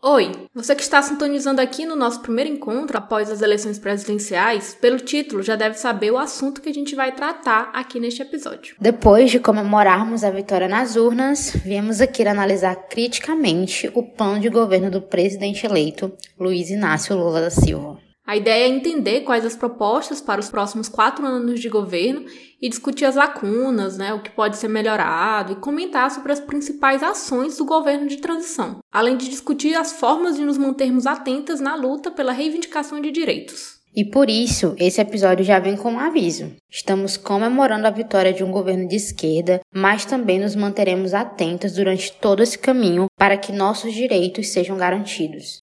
Oi, você que está sintonizando aqui no nosso primeiro encontro após as eleições presidenciais, pelo título já deve saber o assunto que a gente vai tratar aqui neste episódio. Depois de comemorarmos a vitória nas urnas, viemos aqui analisar criticamente o plano de governo do presidente eleito Luiz Inácio Lula da Silva. A ideia é entender quais as propostas para os próximos quatro anos de governo e discutir as lacunas, né, o que pode ser melhorado e comentar sobre as principais ações do governo de transição, além de discutir as formas de nos mantermos atentas na luta pela reivindicação de direitos. E por isso, esse episódio já vem com um aviso. Estamos comemorando a vitória de um governo de esquerda, mas também nos manteremos atentos durante todo esse caminho para que nossos direitos sejam garantidos.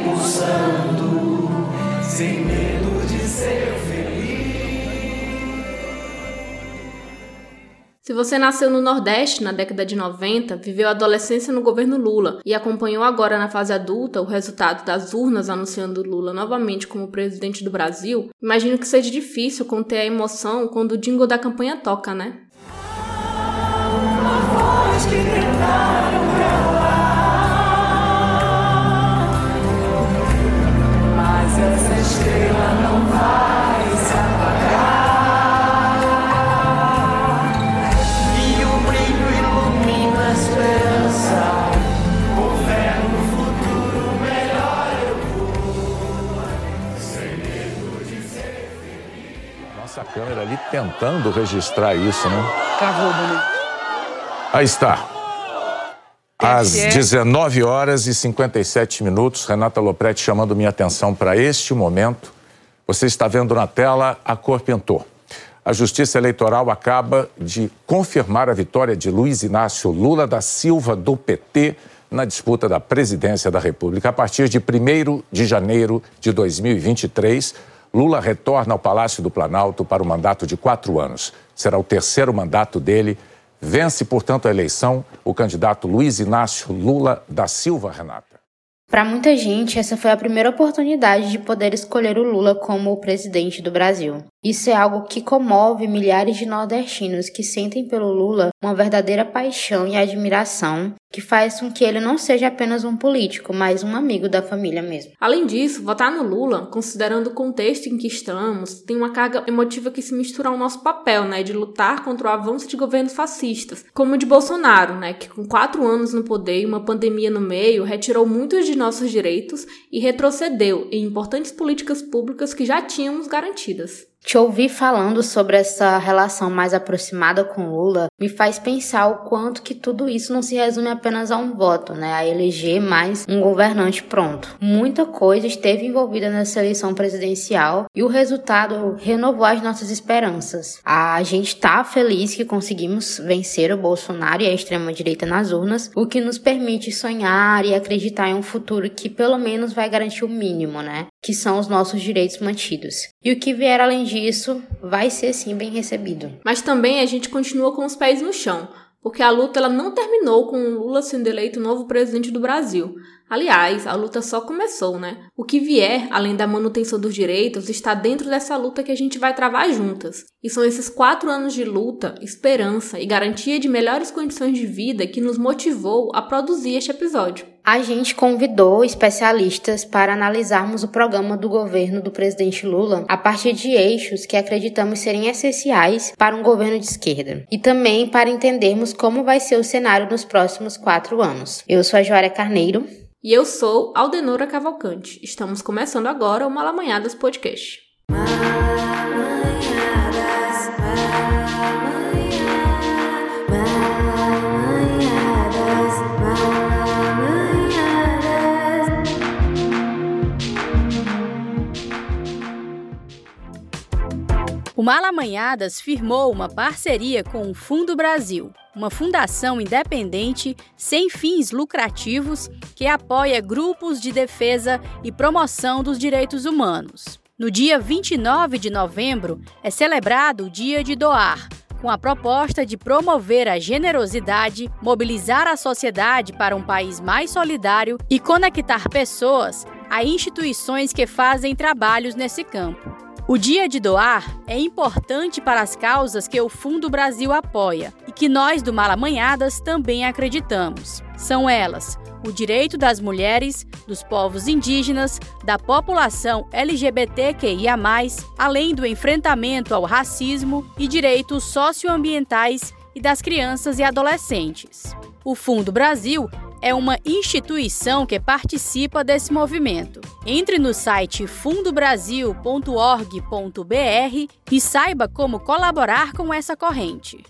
Se você nasceu no Nordeste na década de 90, viveu a adolescência no governo Lula e acompanhou agora na fase adulta o resultado das urnas anunciando Lula novamente como presidente do Brasil, imagino que seja difícil conter a emoção quando o jingle da campanha toca, né? Mas essa estrela não vai tentando registrar isso, né? Travou, Bruno. Aí está. Às 19 horas e 57 minutos, Renata Lopretti chamando minha atenção para este momento. Você está vendo na tela, a cor pintou. A Justiça Eleitoral acaba de confirmar a vitória de Luiz Inácio Lula da Silva, do PT, na disputa da presidência da República. A partir de 1 de janeiro de 2023, Lula retorna ao Palácio do Planalto para o mandato de quatro anos. Será o terceiro mandato dele. Vence, portanto, a eleição o candidato Luiz Inácio Lula da Silva Renata. Para muita gente, essa foi a primeira oportunidade de poder escolher o Lula como o presidente do Brasil. Isso é algo que comove milhares de nordestinos que sentem pelo Lula uma verdadeira paixão e admiração que faz com que ele não seja apenas um político, mas um amigo da família mesmo. Além disso, votar no Lula, considerando o contexto em que estamos, tem uma carga emotiva que se mistura ao nosso papel, né, de lutar contra o avanço de governos fascistas, como o de Bolsonaro, né, que com quatro anos no poder e uma pandemia no meio, retirou muitos de nossos direitos e retrocedeu em importantes políticas públicas que já tínhamos garantidas. Te ouvir falando sobre essa relação mais aproximada com Lula me faz pensar o quanto que tudo isso não se resume apenas a um voto, né? A eleger mais um governante pronto. Muita coisa esteve envolvida nessa eleição presidencial e o resultado renovou as nossas esperanças. A gente tá feliz que conseguimos vencer o Bolsonaro e a extrema-direita nas urnas, o que nos permite sonhar e acreditar em um futuro que pelo menos vai garantir o mínimo, né? Que são os nossos direitos mantidos. E o que vier além disso vai ser sim bem recebido. Mas também a gente continua com os pés no chão, porque a luta ela não terminou com o Lula sendo eleito novo presidente do Brasil. Aliás, a luta só começou, né? O que vier, além da manutenção dos direitos, está dentro dessa luta que a gente vai travar juntas. E são esses quatro anos de luta, esperança e garantia de melhores condições de vida que nos motivou a produzir este episódio. A gente convidou especialistas para analisarmos o programa do governo do presidente Lula a partir de eixos que acreditamos serem essenciais para um governo de esquerda e também para entendermos como vai ser o cenário nos próximos quatro anos. Eu sou a Joária Carneiro. E eu sou Aldenora Cavalcante. Estamos começando agora o Malamanhadas Podcast. O Malamanhadas firmou uma parceria com o Fundo Brasil, uma fundação independente sem fins lucrativos que apoia grupos de defesa e promoção dos direitos humanos. No dia 29 de novembro é celebrado o Dia de Doar, com a proposta de promover a generosidade, mobilizar a sociedade para um país mais solidário e conectar pessoas a instituições que fazem trabalhos nesse campo. O Dia de Doar é importante para as causas que o Fundo Brasil apoia e que nós do Malamanhadas também acreditamos. São elas: o direito das mulheres, dos povos indígenas, da população LGBTQIA, além do enfrentamento ao racismo e direitos socioambientais e das crianças e adolescentes. O Fundo Brasil é uma instituição que participa desse movimento. Entre no site fundobrasil.org.br e saiba como colaborar com essa corrente.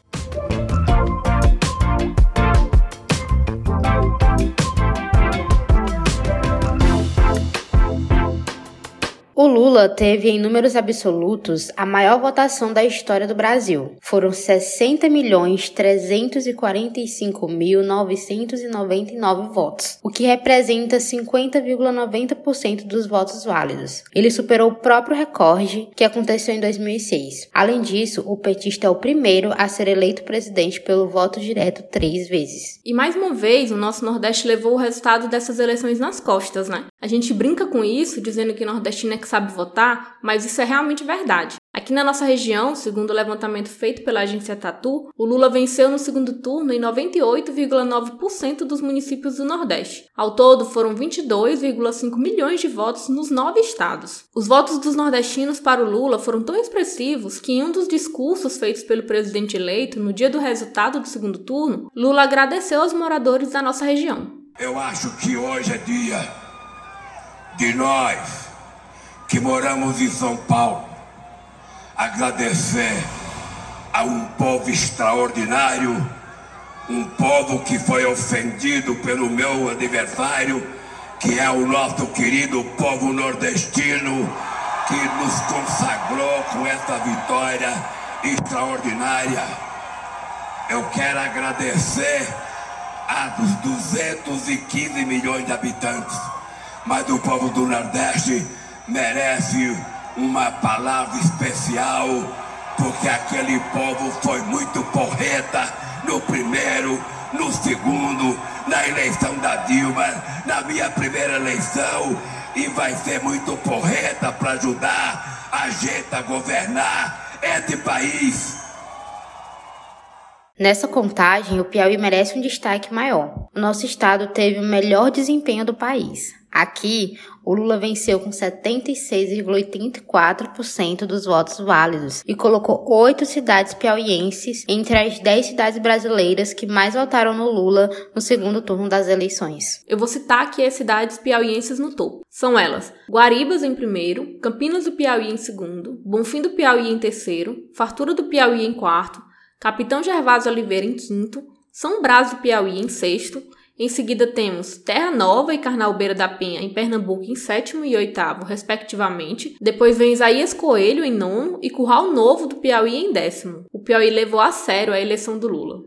O Lula teve em números absolutos a maior votação da história do Brasil. Foram 60.345.999 votos, o que representa 50,90% dos votos válidos. Ele superou o próprio recorde que aconteceu em 2006. Além disso, o petista é o primeiro a ser eleito presidente pelo voto direto três vezes. E mais uma vez, o nosso Nordeste levou o resultado dessas eleições nas costas, né? A gente brinca com isso, dizendo que nordestino é sabe votar, mas isso é realmente verdade. Aqui na nossa região, segundo o levantamento feito pela agência Tatu, o Lula venceu no segundo turno em 98,9% dos municípios do Nordeste. Ao todo, foram 22,5 milhões de votos nos nove estados. Os votos dos nordestinos para o Lula foram tão expressivos que, em um dos discursos feitos pelo presidente eleito no dia do resultado do segundo turno, Lula agradeceu aos moradores da nossa região. Eu acho que hoje é dia de nós que moramos em São Paulo, agradecer a um povo extraordinário, um povo que foi ofendido pelo meu adversário, que é o nosso querido povo nordestino, que nos consagrou com essa vitória extraordinária. Eu quero agradecer aos 215 milhões de habitantes, mas o povo do Nordeste merece uma palavra especial, porque aquele povo foi muito porreta no primeiro, no segundo, na eleição da Dilma, na minha primeira eleição, e vai ser muito porreta para ajudar a gente a governar esse país. Nessa contagem, o Piauí merece um destaque maior. O nosso estado teve o melhor desempenho do país. Aqui, o Lula venceu com 76,84% dos votos válidos e colocou oito cidades piauienses entre as dez cidades brasileiras que mais votaram no Lula no segundo turno das eleições. Eu vou citar aqui as cidades piauienses no topo. São elas: Guaribas em primeiro, Campinas do Piauí em segundo, Bonfim do Piauí em terceiro, Fartura do Piauí em quarto, Capitão Gervásio Oliveira em quinto, São Brás do Piauí em sexto, em seguida temos Terra Nova e Carnalbeira da Penha em Pernambuco em sétimo e oitavo, respectivamente. Depois vem Isaías Coelho em nono e Curral Novo do Piauí em décimo. O Piauí levou a sério a eleição do Lula.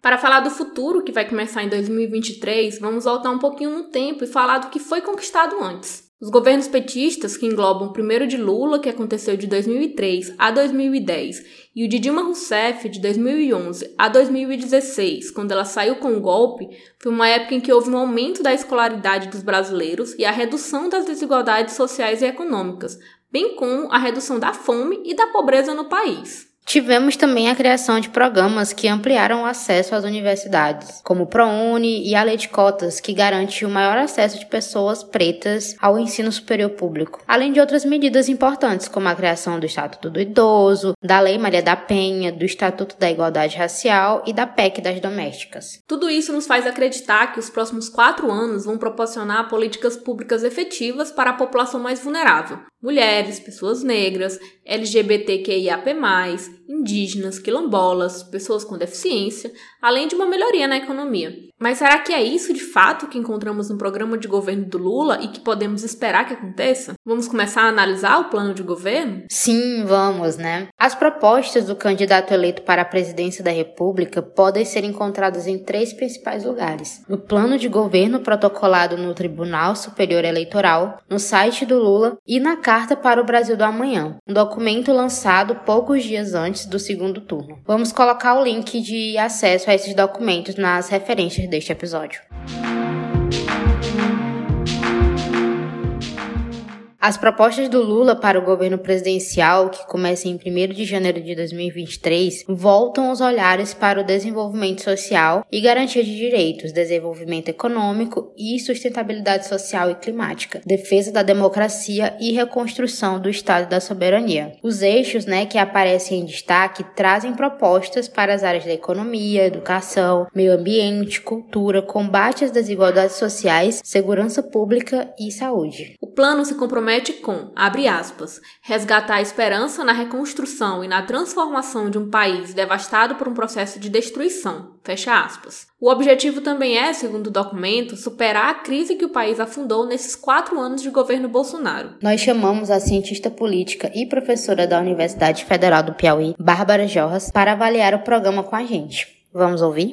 Para falar do futuro, que vai começar em 2023, vamos voltar um pouquinho no tempo e falar do que foi conquistado antes. Os governos petistas, que englobam o primeiro de Lula, que aconteceu de 2003 a 2010, e o de Dilma Rousseff, de 2011 a 2016, quando ela saiu com o golpe, foi uma época em que houve um aumento da escolaridade dos brasileiros e a redução das desigualdades sociais e econômicas, bem como a redução da fome e da pobreza no país. Tivemos também a criação de programas que ampliaram o acesso às universidades, como o ProUni e a Lei de Cotas, que garante o maior acesso de pessoas pretas ao ensino superior público, além de outras medidas importantes, como a criação do Estatuto do Idoso, da Lei Maria da Penha, do Estatuto da Igualdade Racial e da PEC das Domésticas. Tudo isso nos faz acreditar que os próximos quatro anos vão proporcionar políticas públicas efetivas para a população mais vulnerável, mulheres, pessoas negras, LGBTQIAP+, indígenas, quilombolas, pessoas com deficiência, além de uma melhoria na economia. Mas será que é isso de fato que encontramos no programa de governo do Lula e que podemos esperar que aconteça? Vamos começar a analisar o plano de governo? Sim, vamos, né? As propostas do candidato eleito para a presidência da República podem ser encontradas em três principais lugares: no plano de governo protocolado no Tribunal Superior Eleitoral, no site do Lula e na Carta para o Brasil do Amanhã, um documento lançado poucos dias antes do segundo turno. Vamos colocar o link de acesso a esses documentos nas referências deste episódio. As propostas do Lula para o governo presidencial, que começa em 1 de janeiro de 2023, voltam os olhares para o desenvolvimento social e garantia de direitos, desenvolvimento econômico e sustentabilidade social e climática, defesa da democracia e reconstrução do Estado da soberania. Os eixos né, que aparecem em destaque trazem propostas para as áreas da economia, educação, meio ambiente, cultura, combate às desigualdades sociais, segurança pública e saúde. O plano se compromete compromete com, abre aspas, resgatar a esperança na reconstrução e na transformação de um país devastado por um processo de destruição, fecha aspas. O objetivo também é, segundo o documento, superar a crise que o país afundou nesses quatro anos de governo Bolsonaro. Nós chamamos a cientista política e professora da Universidade Federal do Piauí, Bárbara Jorras, para avaliar o programa com a gente. Vamos ouvir?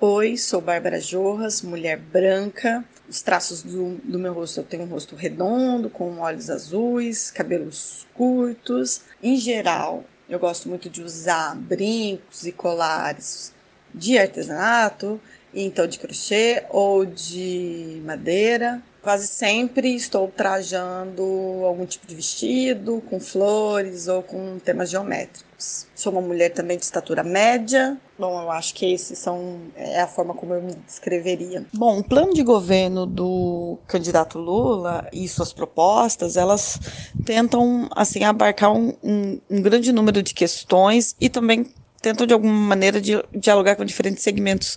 Oi, sou Bárbara Jorras, mulher branca, os traços do, do meu rosto, eu tenho um rosto redondo, com olhos azuis, cabelos curtos. Em geral, eu gosto muito de usar brincos e colares de artesanato, então de crochê ou de madeira. Quase sempre estou trajando algum tipo de vestido com flores ou com temas geométricos. Sou uma mulher também de estatura média. Bom, eu acho que esses são é a forma como eu me descreveria. Bom, o plano de governo do candidato Lula e suas propostas, elas tentam assim abarcar um, um, um grande número de questões e também tentam de alguma maneira de, dialogar com diferentes segmentos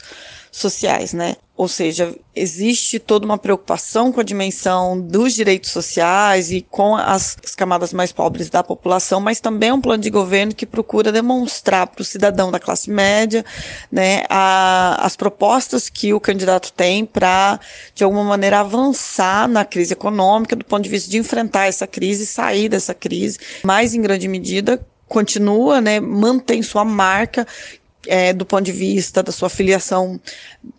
sociais, né? Ou seja, existe toda uma preocupação com a dimensão dos direitos sociais e com as, as camadas mais pobres da população, mas também é um plano de governo que procura demonstrar para o cidadão da classe média né, a, as propostas que o candidato tem para, de alguma maneira, avançar na crise econômica, do ponto de vista de enfrentar essa crise, sair dessa crise, mais em grande medida continua, né, mantém sua marca é, do ponto de vista da sua filiação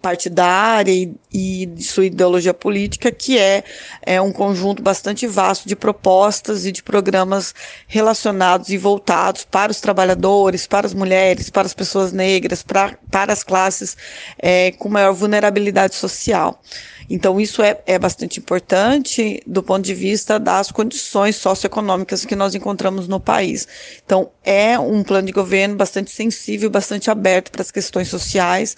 partidária e, e de sua ideologia política, que é, é um conjunto bastante vasto de propostas e de programas relacionados e voltados para os trabalhadores, para as mulheres, para as pessoas negras, para, para as classes é, com maior vulnerabilidade social. Então, isso é, é bastante importante do ponto de vista das condições socioeconômicas que nós encontramos no país. Então, é um plano de governo bastante sensível, bastante aberto para as questões sociais,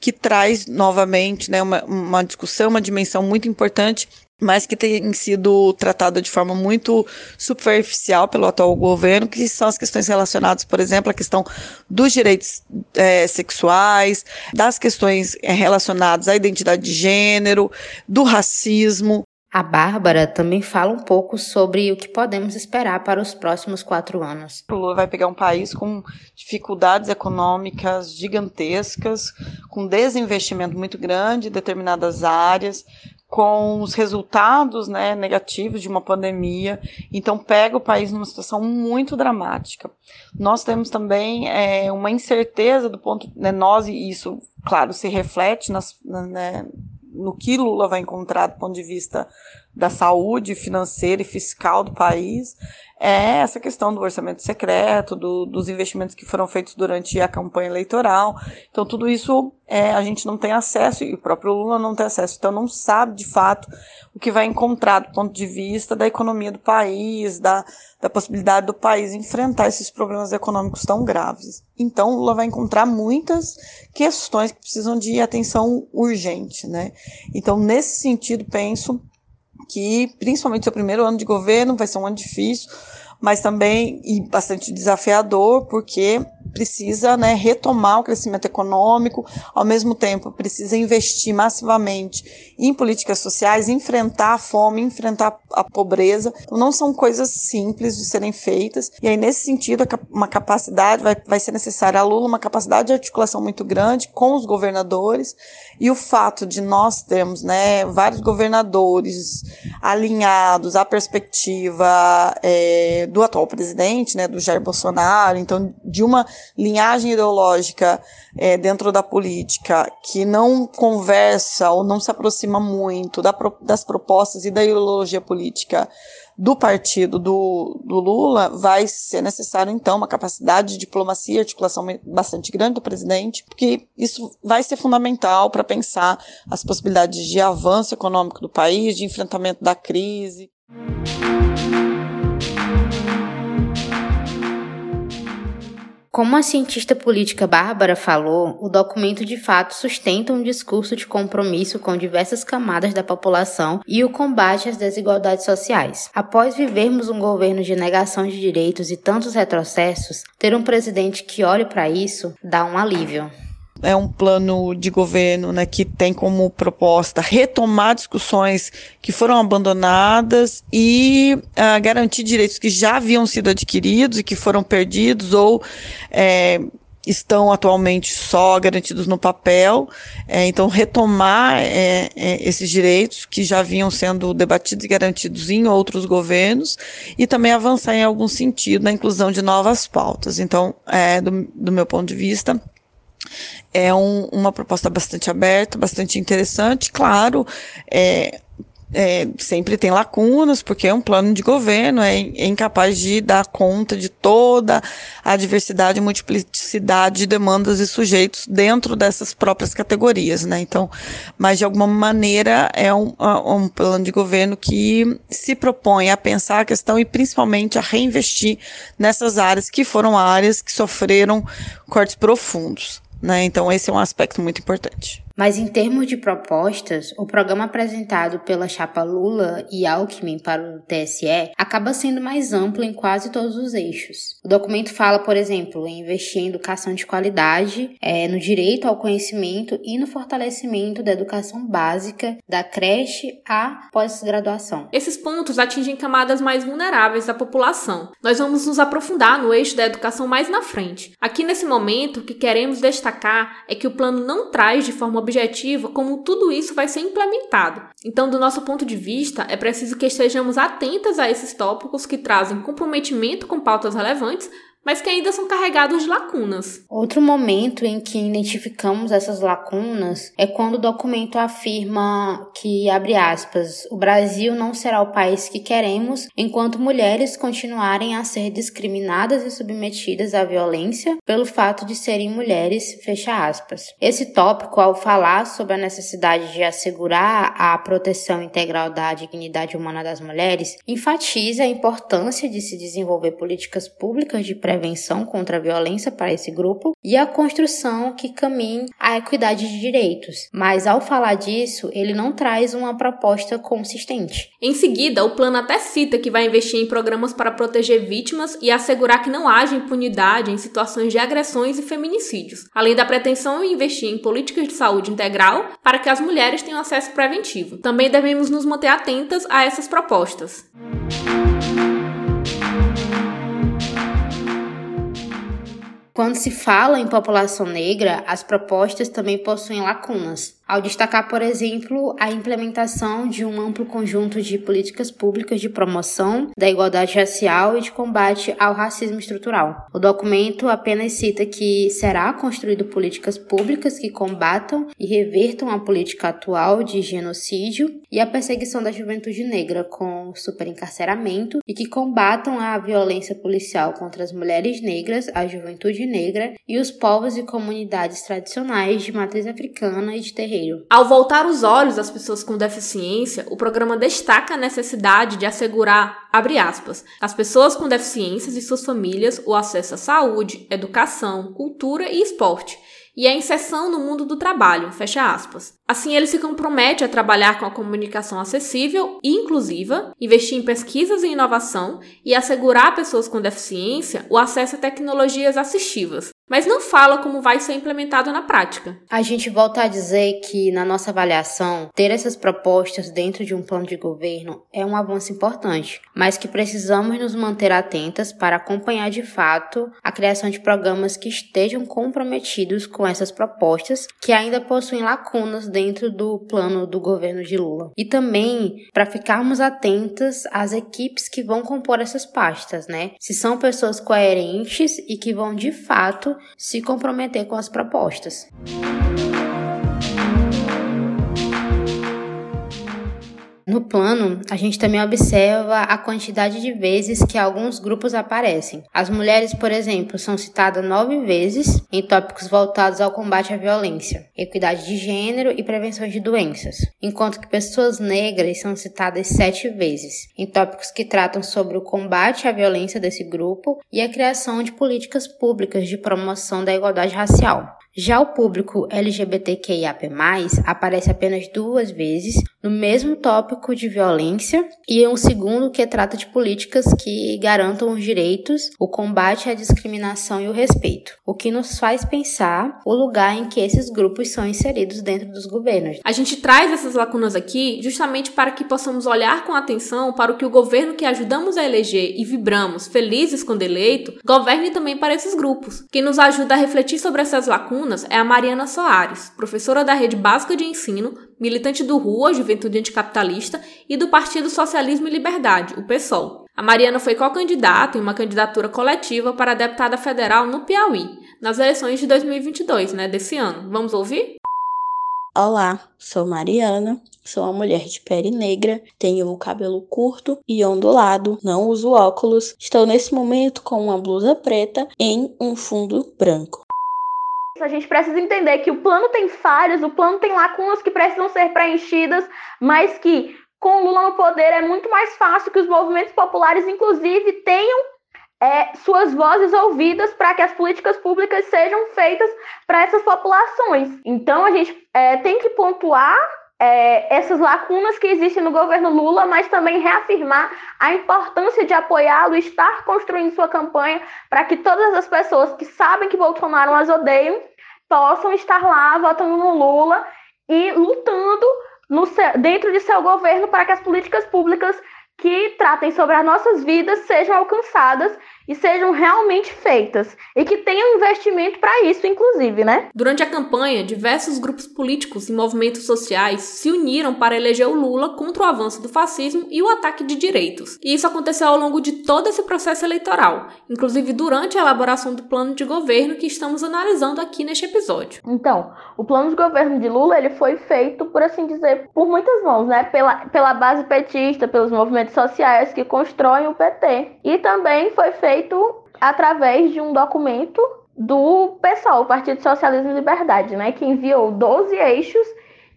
que traz novamente né, uma, uma discussão, uma dimensão muito importante mas que tem sido tratada de forma muito superficial pelo atual governo, que são as questões relacionadas, por exemplo, à questão dos direitos é, sexuais, das questões é, relacionadas à identidade de gênero, do racismo. A Bárbara também fala um pouco sobre o que podemos esperar para os próximos quatro anos. O Lula vai pegar um país com dificuldades econômicas gigantescas, com desinvestimento muito grande em determinadas áreas, com os resultados né, negativos de uma pandemia. Então, pega o país numa situação muito dramática. Nós temos também é, uma incerteza do ponto. Né, nós, e isso, claro, se reflete nas, né, no que Lula vai encontrar do ponto de vista da saúde financeira e fiscal do país, é essa questão do orçamento secreto, do, dos investimentos que foram feitos durante a campanha eleitoral. Então, tudo isso é, a gente não tem acesso, e o próprio Lula não tem acesso, então não sabe de fato o que vai encontrar do ponto de vista da economia do país, da, da possibilidade do país enfrentar esses problemas econômicos tão graves. Então, Lula vai encontrar muitas questões que precisam de atenção urgente, né? Então, nesse sentido, penso que principalmente seu primeiro ano de governo vai ser um ano difícil, mas também e bastante desafiador, porque precisa né, retomar o crescimento econômico, ao mesmo tempo precisa investir massivamente em políticas sociais, enfrentar a fome, enfrentar a pobreza. Então, não são coisas simples de serem feitas. E aí, nesse sentido, uma capacidade, vai, vai ser necessária a Lula uma capacidade de articulação muito grande com os governadores. E o fato de nós termos né, vários governadores alinhados à perspectiva é, do atual presidente, né, do Jair Bolsonaro, então de uma linhagem ideológica é, dentro da política que não conversa ou não se aproxima muito da, das propostas e da ideologia política do partido do, do, Lula, vai ser necessário, então, uma capacidade de diplomacia e articulação bastante grande do presidente, porque isso vai ser fundamental para pensar as possibilidades de avanço econômico do país, de enfrentamento da crise. Como a cientista política Bárbara falou, o documento de fato sustenta um discurso de compromisso com diversas camadas da população e o combate às desigualdades sociais. Após vivermos um governo de negação de direitos e tantos retrocessos, ter um presidente que olhe para isso dá um alívio é um plano de governo né, que tem como proposta retomar discussões que foram abandonadas e uh, garantir direitos que já haviam sido adquiridos e que foram perdidos ou é, estão atualmente só garantidos no papel. É, então, retomar é, é, esses direitos que já vinham sendo debatidos e garantidos em outros governos e também avançar em algum sentido na inclusão de novas pautas. Então, é, do, do meu ponto de vista, é um, uma proposta bastante aberta, bastante interessante. Claro, é, é, sempre tem lacunas, porque é um plano de governo, é, é, incapaz de dar conta de toda a diversidade e multiplicidade de demandas e sujeitos dentro dessas próprias categorias, né? Então, mas de alguma maneira é um, um plano de governo que se propõe a pensar a questão e principalmente a reinvestir nessas áreas que foram áreas que sofreram cortes profundos. Né? Então, esse é um aspecto muito importante. Mas em termos de propostas, o programa apresentado pela chapa Lula e Alckmin para o TSE acaba sendo mais amplo em quase todos os eixos. O documento fala, por exemplo, em investir em educação de qualidade, é, no direito ao conhecimento e no fortalecimento da educação básica, da creche à pós-graduação. Esses pontos atingem camadas mais vulneráveis da população. Nós vamos nos aprofundar no eixo da educação mais na frente. Aqui nesse momento, o que queremos destacar é que o plano não traz de forma objetiva como tudo isso vai ser implementado. Então, do nosso ponto de vista, é preciso que estejamos atentas a esses tópicos que trazem comprometimento com pautas relevantes, mas que ainda são carregados de lacunas. Outro momento em que identificamos essas lacunas é quando o documento afirma que, abre aspas, o Brasil não será o país que queremos enquanto mulheres continuarem a ser discriminadas e submetidas à violência pelo fato de serem mulheres, fecha aspas. Esse tópico, ao falar sobre a necessidade de assegurar a proteção integral da dignidade humana das mulheres, enfatiza a importância de se desenvolver políticas públicas de prevenção contra a violência para esse grupo e a construção que caminhe à equidade de direitos. Mas ao falar disso, ele não traz uma proposta consistente. Em seguida, o plano até cita que vai investir em programas para proteger vítimas e assegurar que não haja impunidade em situações de agressões e feminicídios, além da pretensão em investir em políticas de saúde integral para que as mulheres tenham acesso preventivo. Também devemos nos manter atentas a essas propostas. Quando se fala em população negra, as propostas também possuem lacunas ao destacar, por exemplo, a implementação de um amplo conjunto de políticas públicas de promoção da igualdade racial e de combate ao racismo estrutural. O documento apenas cita que será construído políticas públicas que combatam e revertam a política atual de genocídio e a perseguição da juventude negra com superencarceramento e que combatam a violência policial contra as mulheres negras, a juventude negra e os povos e comunidades tradicionais de matriz africana e de terreiro ao voltar os olhos às pessoas com deficiência, o programa destaca a necessidade de assegurar, abre aspas, as pessoas com deficiências e suas famílias o acesso à saúde, educação, cultura e esporte e a inserção no mundo do trabalho, fecha aspas. Assim, ele se compromete a trabalhar com a comunicação acessível e inclusiva, investir em pesquisas e inovação e assegurar a pessoas com deficiência o acesso a tecnologias assistivas, mas não fala como vai ser implementado na prática. A gente volta a dizer que, na nossa avaliação, ter essas propostas dentro de um plano de governo é um avanço importante, mas que precisamos nos manter atentas para acompanhar de fato a criação de programas que estejam comprometidos com essas propostas que ainda possuem lacunas dentro do plano do governo de Lula. E também para ficarmos atentas às equipes que vão compor essas pastas, né? Se são pessoas coerentes e que vão de fato se comprometer com as propostas. No plano, a gente também observa a quantidade de vezes que alguns grupos aparecem. As mulheres, por exemplo, são citadas nove vezes em tópicos voltados ao combate à violência, equidade de gênero e prevenção de doenças, enquanto que pessoas negras são citadas sete vezes em tópicos que tratam sobre o combate à violência desse grupo e a criação de políticas públicas de promoção da igualdade racial. Já o público LGBTQIAP+, aparece apenas duas vezes no mesmo tópico de violência e um segundo que trata de políticas que garantam os direitos, o combate à discriminação e o respeito, o que nos faz pensar o lugar em que esses grupos são inseridos dentro dos governos. A gente traz essas lacunas aqui justamente para que possamos olhar com atenção para o que o governo que ajudamos a eleger e vibramos felizes quando eleito governe também para esses grupos. Quem nos ajuda a refletir sobre essas lacunas alunas é a Mariana Soares, professora da Rede Básica de Ensino, militante do RUA, Juventude Anticapitalista, e do Partido Socialismo e Liberdade, o PSOL. A Mariana foi co-candidata em uma candidatura coletiva para deputada federal no Piauí, nas eleições de 2022, né, desse ano. Vamos ouvir? Olá, sou Mariana, sou uma mulher de pele negra, tenho o cabelo curto e ondulado, não uso óculos, estou nesse momento com uma blusa preta em um fundo branco a gente precisa entender que o plano tem falhas, o plano tem lacunas que precisam ser preenchidas, mas que com Lula no poder é muito mais fácil que os movimentos populares, inclusive, tenham é, suas vozes ouvidas para que as políticas públicas sejam feitas para essas populações. Então, a gente é, tem que pontuar é, essas lacunas que existem no governo Lula, mas também reafirmar a importância de apoiá-lo, estar construindo sua campanha para que todas as pessoas que sabem que Bolsonaro as odeiam possam estar lá votando no Lula e lutando no, dentro de seu governo para que as políticas públicas que tratem sobre as nossas vidas sejam alcançadas e sejam realmente feitas e que tenham investimento para isso, inclusive, né? Durante a campanha, diversos grupos políticos e movimentos sociais se uniram para eleger o Lula contra o avanço do fascismo e o ataque de direitos. E isso aconteceu ao longo de todo esse processo eleitoral, inclusive durante a elaboração do plano de governo que estamos analisando aqui neste episódio. Então, o plano de governo de Lula ele foi feito, por assim dizer, por muitas mãos, né? Pela, pela base petista, pelos movimentos sociais que constroem o PT. E também foi feito feito através de um documento do PSOL, Partido Socialismo e Liberdade, né, que enviou 12 eixos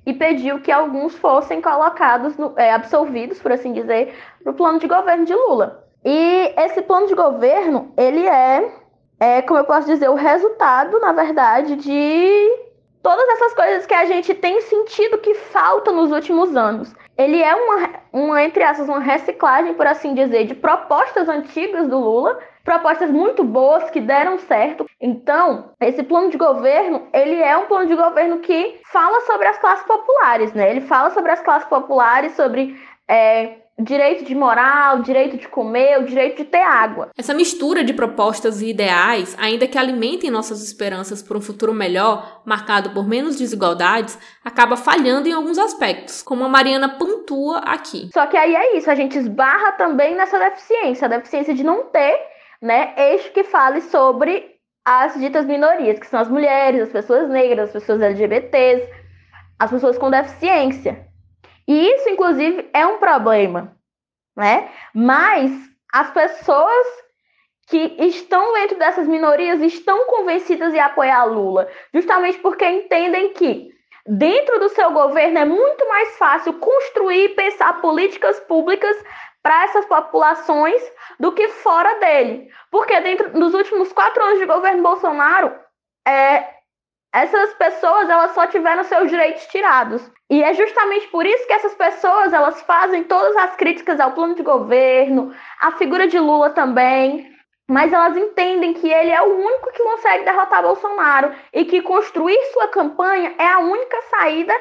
e pediu que alguns fossem colocados, no, é, absolvidos, por assim dizer, para o plano de governo de Lula. E esse plano de governo, ele é, é, como eu posso dizer, o resultado, na verdade, de todas essas coisas que a gente tem sentido que falta nos últimos anos. Ele é uma, uma, entre aspas, uma reciclagem, por assim dizer, de propostas antigas do Lula, propostas muito boas que deram certo. Então, esse plano de governo, ele é um plano de governo que fala sobre as classes populares, né? Ele fala sobre as classes populares, sobre é, direito de moral, direito de comer, o direito de ter água. Essa mistura de propostas e ideais, ainda que alimentem nossas esperanças por um futuro melhor, marcado por menos desigualdades, acaba falhando em alguns aspectos, como a Mariana pontua aqui. Só que aí é isso, a gente esbarra também nessa deficiência, a deficiência de não ter, né, eixo que fale sobre as ditas minorias, que são as mulheres, as pessoas negras, as pessoas LGBTs, as pessoas com deficiência. E isso, inclusive, é um problema, né? Mas as pessoas que estão dentro dessas minorias estão convencidas em apoiar Lula, justamente porque entendem que dentro do seu governo é muito mais fácil construir e pensar políticas públicas para essas populações do que fora dele. Porque dentro dos últimos quatro anos de governo Bolsonaro, é, essas pessoas elas só tiveram seus direitos tirados. E é justamente por isso que essas pessoas elas fazem todas as críticas ao plano de governo, à figura de Lula também, mas elas entendem que ele é o único que consegue derrotar Bolsonaro e que construir sua campanha é a única saída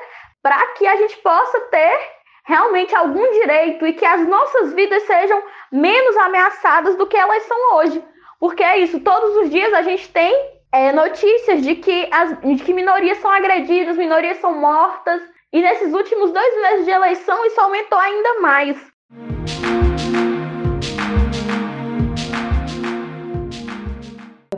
para que a gente possa ter realmente algum direito e que as nossas vidas sejam menos ameaçadas do que elas são hoje. Porque é isso, todos os dias a gente tem é, notícias de que, as, de que minorias são agredidas, minorias são mortas, e nesses últimos dois meses de eleição isso aumentou ainda mais.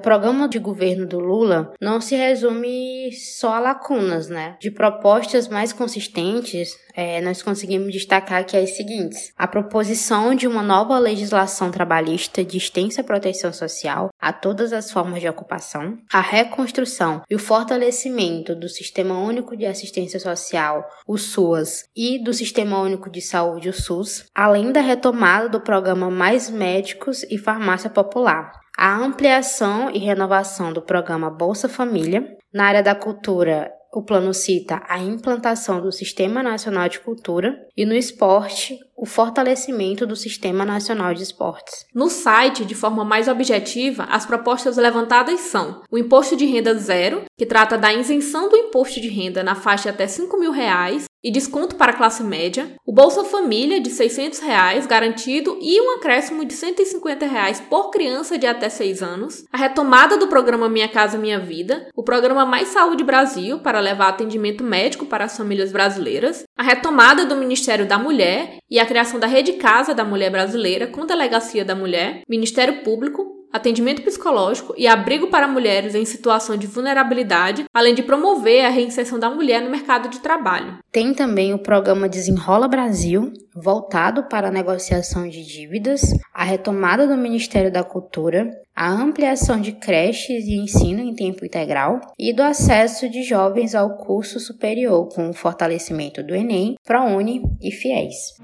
Programa de governo do Lula não se resume só a lacunas, né? De propostas mais consistentes, é, nós conseguimos destacar aqui as seguintes: a proposição de uma nova legislação trabalhista de extensa proteção social a todas as formas de ocupação, a reconstrução e o fortalecimento do Sistema Único de Assistência Social, o SUAS, e do Sistema Único de Saúde, o SUS, além da retomada do programa Mais Médicos e Farmácia Popular a ampliação e renovação do programa Bolsa Família. Na área da cultura, o plano cita a implantação do Sistema Nacional de Cultura e no esporte, o fortalecimento do Sistema Nacional de Esportes. No site, de forma mais objetiva, as propostas levantadas são o imposto de renda zero, que trata da isenção do imposto de renda na faixa até 5 mil reais e desconto para a classe média, o Bolsa Família de 600 reais garantido e um acréscimo de 150 reais por criança de até 6 anos, a retomada do programa Minha Casa Minha Vida, o programa Mais Saúde Brasil para levar atendimento médico para as famílias brasileiras, a retomada do Ministério da Mulher e a a criação da Rede Casa da Mulher Brasileira com Delegacia da Mulher, Ministério Público, atendimento psicológico e abrigo para mulheres em situação de vulnerabilidade, além de promover a reinserção da mulher no mercado de trabalho. Tem também o programa Desenrola Brasil, voltado para a negociação de dívidas, a retomada do Ministério da Cultura, a ampliação de creches e ensino em tempo integral e do acesso de jovens ao curso superior, com o fortalecimento do Enem, ProUni e FIES.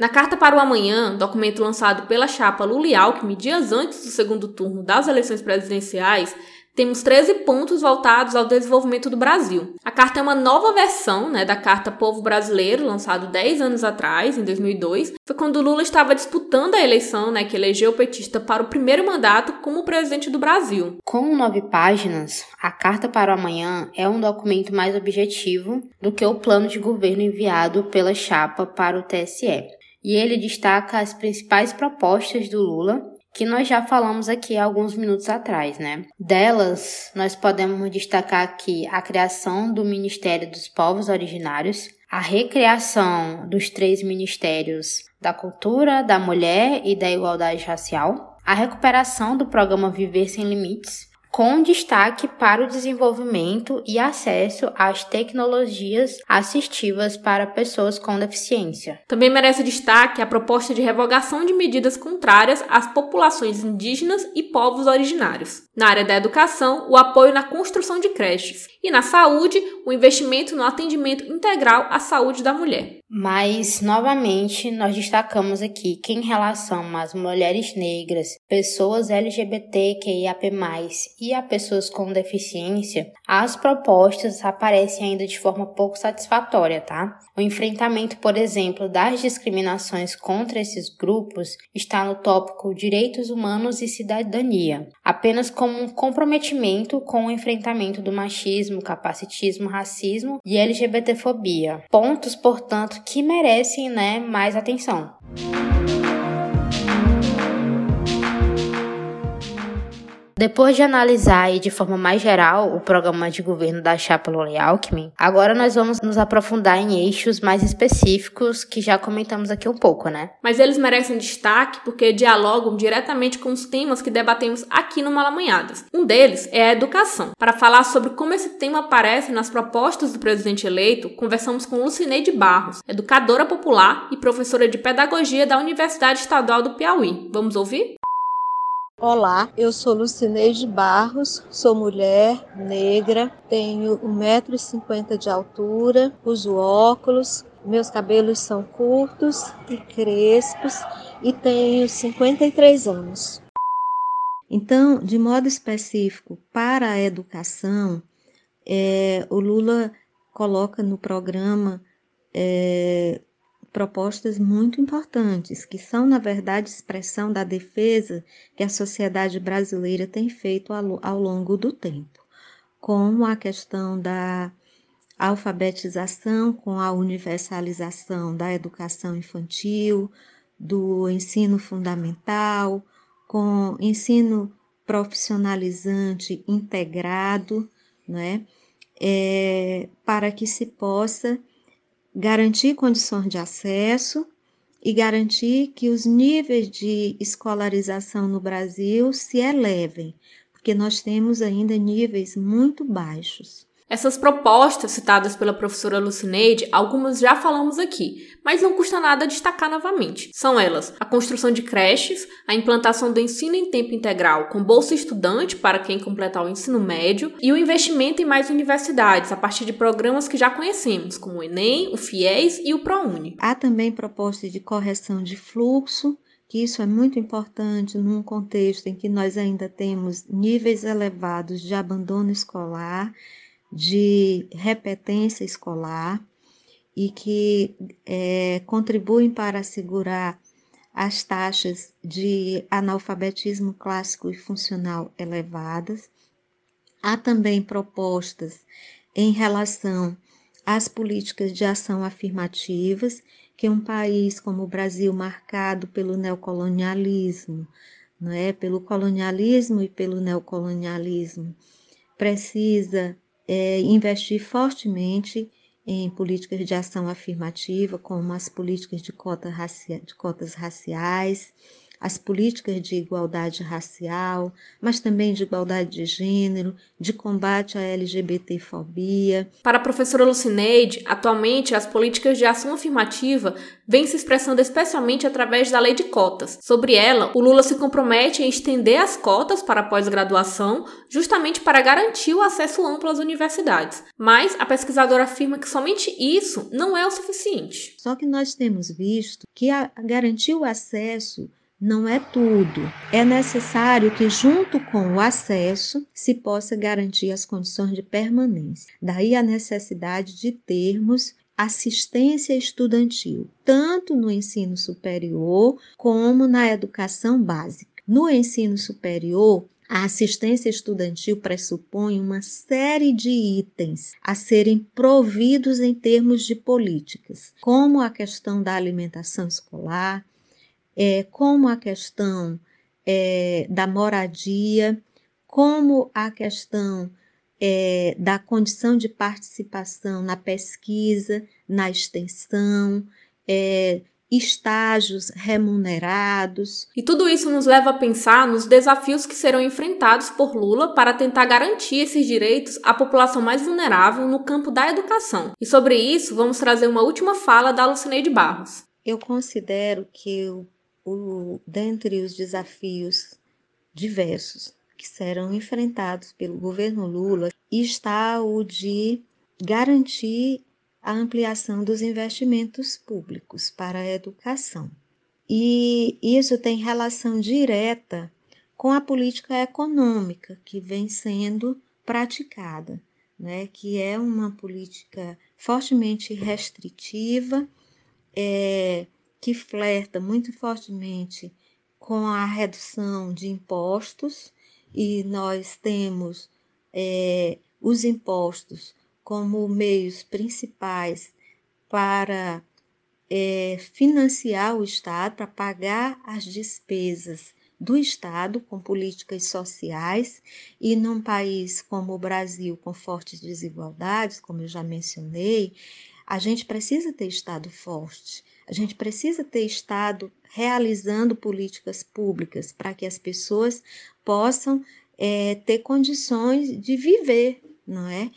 Na Carta para o Amanhã, documento lançado pela chapa Lula e Alckmin dias antes do segundo turno das eleições presidenciais, temos 13 pontos voltados ao desenvolvimento do Brasil. A carta é uma nova versão né, da Carta Povo Brasileiro, lançado 10 anos atrás, em 2002. Foi quando Lula estava disputando a eleição né, que elegeu o petista para o primeiro mandato como presidente do Brasil. Com nove páginas, a Carta para o Amanhã é um documento mais objetivo do que o plano de governo enviado pela chapa para o TSE e ele destaca as principais propostas do Lula, que nós já falamos aqui alguns minutos atrás, né? Delas, nós podemos destacar aqui a criação do Ministério dos Povos Originários, a recriação dos três ministérios da cultura, da mulher e da igualdade racial, a recuperação do programa Viver Sem Limites, com destaque para o desenvolvimento e acesso às tecnologias assistivas para pessoas com deficiência. Também merece destaque a proposta de revogação de medidas contrárias às populações indígenas e povos originários. Na área da educação, o apoio na construção de creches e na saúde, o investimento no atendimento integral à saúde da mulher. Mas, novamente, nós destacamos aqui que, em relação às mulheres negras, pessoas LGBTQIAP+, e a pessoas com deficiência, as propostas aparecem ainda de forma pouco satisfatória, tá? O enfrentamento, por exemplo, das discriminações contra esses grupos está no tópico Direitos Humanos e Cidadania, apenas como um comprometimento com o enfrentamento do machismo, capacitismo, racismo e LGBTfobia. Pontos, portanto, que merecem né, mais atenção. Depois de analisar aí de forma mais geral o programa de governo da chapa Lula Alckmin, agora nós vamos nos aprofundar em eixos mais específicos que já comentamos aqui um pouco, né? Mas eles merecem destaque porque dialogam diretamente com os temas que debatemos aqui no Malamanhadas. Um deles é a educação. Para falar sobre como esse tema aparece nas propostas do presidente eleito, conversamos com Lucineide Barros, educadora popular e professora de pedagogia da Universidade Estadual do Piauí. Vamos ouvir? Olá, eu sou Lucineide Barros, sou mulher negra, tenho 1,50m de altura, uso óculos, meus cabelos são curtos e crespos e tenho 53 anos. Então, de modo específico, para a educação, é, o Lula coloca no programa é, propostas muito importantes, que são, na verdade, expressão da defesa que a sociedade brasileira tem feito ao, longo do tempo, como a questão da alfabetização, com a universalização da educação infantil, do ensino fundamental, com ensino profissionalizante integrado, né, é, para que se possa garantir condições de acesso e garantir que os níveis de escolarização no Brasil se elevem, porque nós temos ainda níveis muito baixos. Essas propostas citadas pela professora Lucineide, algumas já falamos aqui, mas não custa nada destacar novamente. São elas a construção de creches, a implantação do ensino em tempo integral com bolsa estudante para quem completar o ensino médio e o investimento em mais universidades a partir de programas que já conhecemos, como o Enem, o FIES e o ProUni. Há também propostas de correção de fluxo, que isso é muito importante num contexto em que nós ainda temos níveis elevados de abandono escolar de repetência escolar e que é, contribuem para assegurar as taxas de analfabetismo clássico e funcional elevadas. Há também propostas em relação às políticas de ação afirmativas, que um país como o Brasil, marcado pelo neocolonialismo, não é? pelo colonialismo e pelo neocolonialismo, precisa é, investir fortemente em políticas de ação afirmativa, como as políticas de, cota de cotas raciais, as políticas de igualdade racial, mas também de igualdade de gênero, de combate à LGBTfobia. Para a professora Lucineide, atualmente as políticas de ação afirmativa vêm se expressando especialmente através da lei de cotas. Sobre ela, o Lula se compromete em estender as cotas para a pós-graduação, justamente para garantir o acesso amplo às universidades. Mas a pesquisadora afirma que somente isso não é o suficiente. Só que nós temos visto que a garantir o acesso não é tudo. É necessário que, junto com o acesso, se possa garantir as condições de permanência. Daí a necessidade de termos assistência estudantil, tanto no ensino superior como na educação básica. No ensino superior, a assistência estudantil pressupõe uma série de itens a serem providos em termos de políticas, como a questão da alimentação escolar, é, como a questão é, da moradia, como a questão é, da condição de participação na pesquisa, na extensão, é, estágios remunerados. E tudo isso nos leva a pensar nos desafios que serão enfrentados por Lula para tentar garantir esses direitos à população mais vulnerável no campo da educação. E sobre isso, vamos trazer uma última fala da Lucineide Barros. Eu considero que o o, dentre os desafios diversos que serão enfrentados pelo governo Lula está o de garantir a ampliação dos investimentos públicos para a educação. E isso tem relação direta com a política econômica que vem sendo praticada, né? que é uma política fortemente restritiva, é, que flerta muito fortemente com a redução de impostos, e nós temos é, os impostos como meios principais para é, financiar o Estado, para pagar as despesas do Estado com políticas sociais, e num país como o Brasil, com fortes desigualdades, como eu já mencionei, a gente precisa ter Estado forte. A gente precisa ter Estado realizando políticas públicas para que as pessoas possam é, ter condições de viver, não é?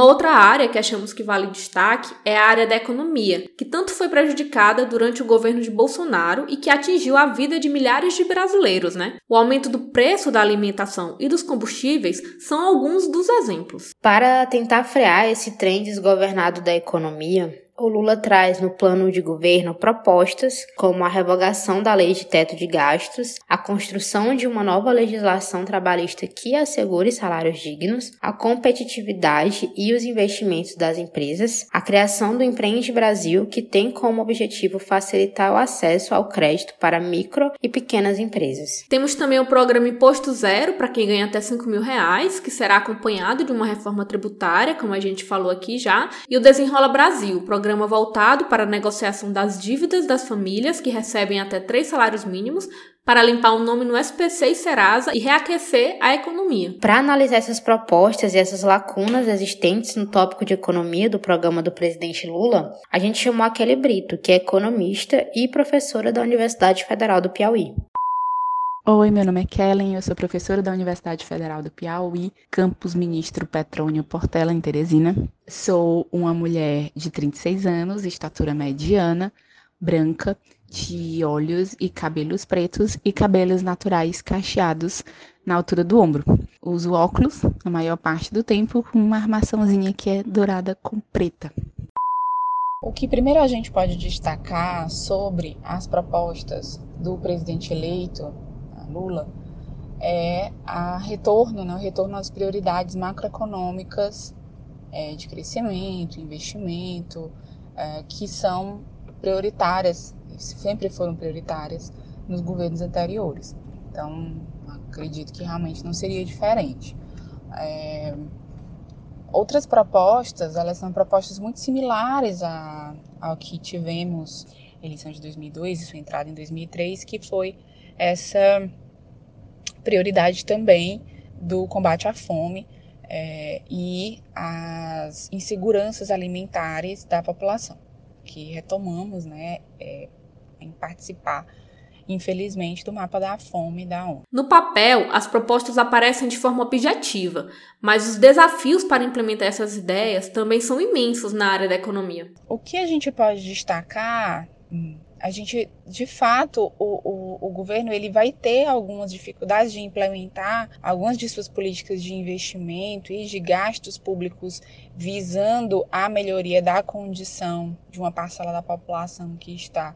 Uma outra área que achamos que vale destaque é a área da economia, que tanto foi prejudicada durante o governo de Bolsonaro e que atingiu a vida de milhares de brasileiros, né? O aumento do preço da alimentação e dos combustíveis são alguns dos exemplos. Para tentar frear esse trem desgovernado da economia, O Lula traz no plano de governo propostas como a revogação da lei de teto de gastos, a construção de uma nova legislação trabalhista que assegure salários dignos, a competitividade e os investimentos das empresas, a criação do Empreende Brasil, que tem como objetivo facilitar o acesso ao crédito para micro e pequenas empresas. Temos também o programa Imposto Zero para quem ganha até 5 mil reais, que será acompanhado de uma reforma tributária, como a gente falou aqui já, e o Desenrola Brasil, programa voltado para a negociação das dívidas das famílias que recebem até três salários mínimos para limpar o nome no SPC e Serasa e reaquecer a economia. Para analisar essas propostas e essas lacunas existentes no tópico de economia do programa do presidente Lula, a gente chamou a Kelly Brito, que é economista e professora da Universidade Federal do Piauí. Oi, meu nome é Kellen, eu sou professora da Universidade Federal do Piauí, campus Ministro Petrônio Portela, em Teresina. Sou uma mulher de 36 anos, estatura mediana, branca, de olhos e cabelos pretos e cabelos naturais cacheados na altura do ombro. Uso óculos a maior parte do tempo com uma armaçãozinha que é dourada com preta. O que primeiro a gente pode destacar sobre as propostas do presidente eleito, Lula, é a retorno, né, o retorno às prioridades macroeconômicas é, de crescimento, investimento, é, que são prioritárias, sempre foram prioritárias nos governos anteriores. Então, acredito que realmente não seria diferente. É, outras propostas, elas são propostas muito similares a, ao que tivemos eleição de 2002 e sua entrada em 2003, que foi essa prioridade também do combate à fome é, e as inseguranças alimentares da população, que retomamos né, é, em participar infelizmente, do mapa da fome da ONU. No papel, as propostas aparecem de forma objetiva, mas os desafios para implementar essas ideias também são imensos na área da economia. O que a gente pode destacar hum, a gente, de fato, o, o, o, governo ele vai ter algumas dificuldades de implementar algumas de suas políticas de investimento e de gastos públicos visando a melhoria da condição de uma parcela da população que está,